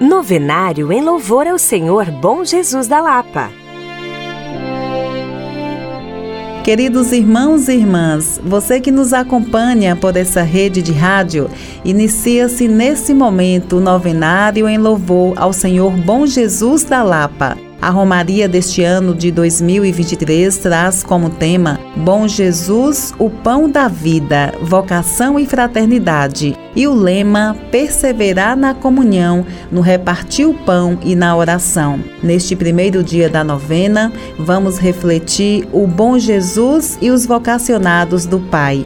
Novenário em louvor ao Senhor Bom Jesus da Lapa. Queridos irmãos e irmãs, você que nos acompanha por essa rede de rádio, inicia-se nesse momento o novenário em louvor ao Senhor Bom Jesus da Lapa. A Romaria deste ano de 2023 traz como tema Bom Jesus, o pão da vida, vocação e fraternidade. E o lema Perseverar na comunhão, no repartir o pão e na oração. Neste primeiro dia da novena, vamos refletir o bom Jesus e os vocacionados do Pai.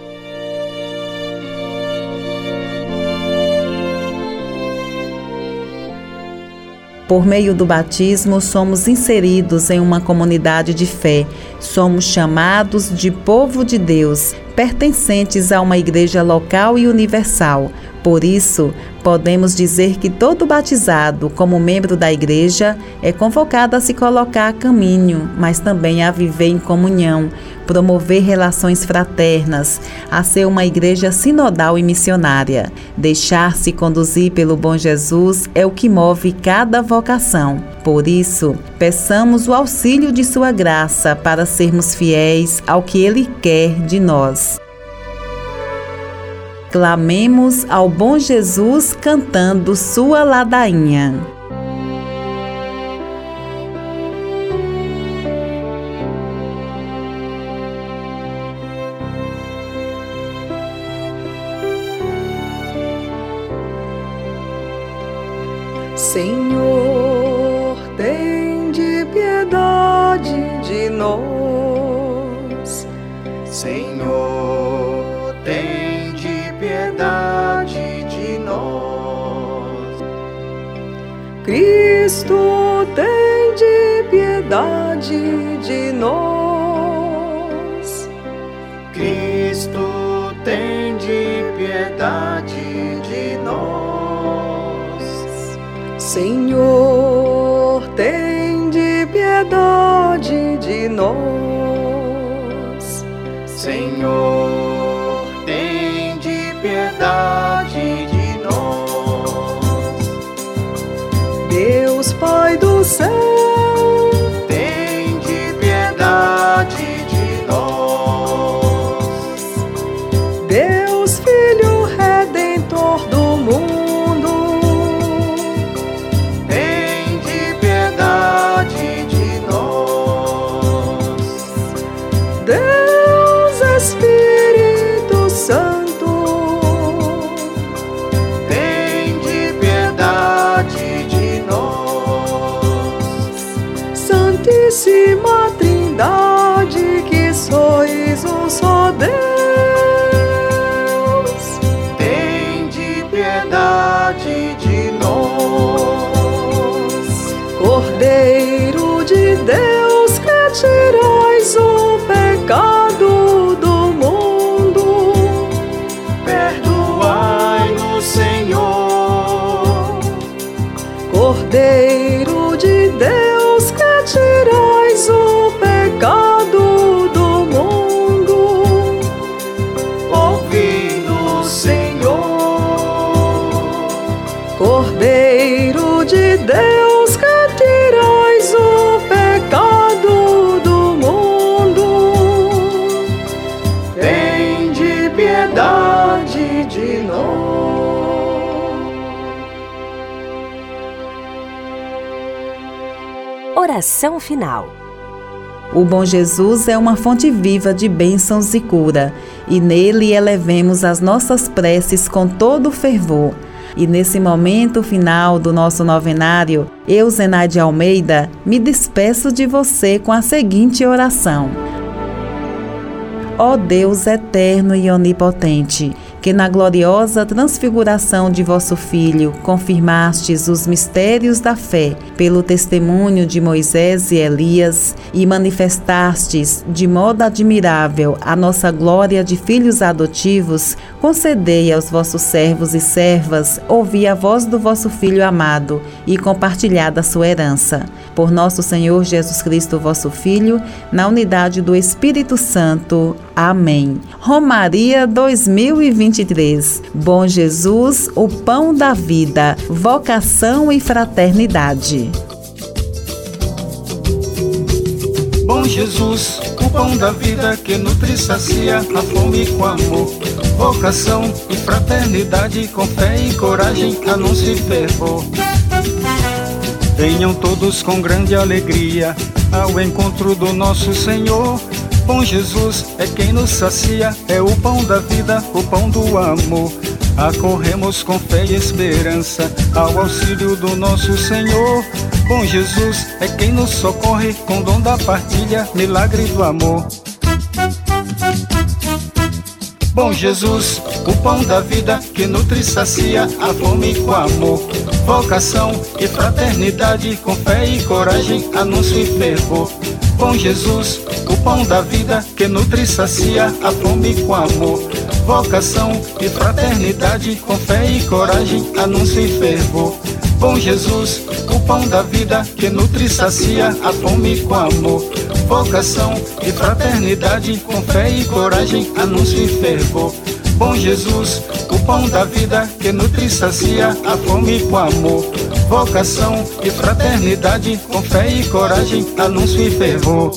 Por meio do batismo, somos inseridos em uma comunidade de fé. Somos chamados de povo de Deus, pertencentes a uma igreja local e universal. Por isso, podemos dizer que todo batizado, como membro da igreja, é convocado a se colocar a caminho, mas também a viver em comunhão, promover relações fraternas, a ser uma igreja sinodal e missionária. Deixar-se conduzir pelo bom Jesus é o que move cada vocação. Por isso, peçamos o auxílio de Sua graça para sermos fiéis ao que Ele quer de nós. Clamemos ao bom Jesus cantando sua ladainha. Senhor, tem de piedade de nós. Senhor, piedade de nós. Cristo, tem de piedade de nós. Senhor, tem de piedade de nós. Senhor, tem de piedade de nós. Deus Pai do Cordeiro de Deus que tirais o pecado do mundo. Perdoai-nos, Senhor. Cordeiro de Deus Oração final. O bom Jesus é uma fonte viva de bênçãos e cura, e nele elevemos as nossas preces com todo o fervor. E nesse momento final do nosso novenário, eu, Zenaide Almeida, me despeço de você com a seguinte oração. Ó Deus eterno e onipotente, que na gloriosa transfiguração de vosso Filho confirmastes os mistérios da fé pelo testemunho de Moisés e Elias e manifestastes de modo admirável a nossa glória de filhos adotivos, concedei aos vossos servos e servas ouvir a voz do vosso Filho amado e compartilhar da sua herança. Por nosso Senhor Jesus Cristo, vosso Filho, na unidade do Espírito Santo. Amém. Romaria 2020 2023. Bom Jesus, o pão da vida, vocação e fraternidade. Bom Jesus, o pão da vida que nutre e sacia a fome com amor, vocação e fraternidade, com fé e coragem, anúncio e fervor. Venham todos com grande alegria ao encontro do nosso Senhor. Bom Jesus é quem nos sacia, é o pão da vida, o pão do amor. Acorremos com fé e esperança ao auxílio do nosso Senhor. Bom Jesus é quem nos socorre com dom da partilha, milagre do amor. Bom Jesus, o pão da vida que nutre e sacia a fome com amor, vocação e fraternidade, com fé e coragem, anúncio e fervor. Bom Jesus, pão da vida que nutre e sacia a fome com amor, vocação e fraternidade, com fé e coragem, anúncio e fervor. Bom Jesus, o pão da vida que nutre e sacia a fome com amor, vocação e fraternidade, com fé e coragem, anúncio e fervor. Bom Jesus, o pão da vida que nutre e sacia a fome com amor, vocação e fraternidade, com fé e coragem, anúncio e fervor.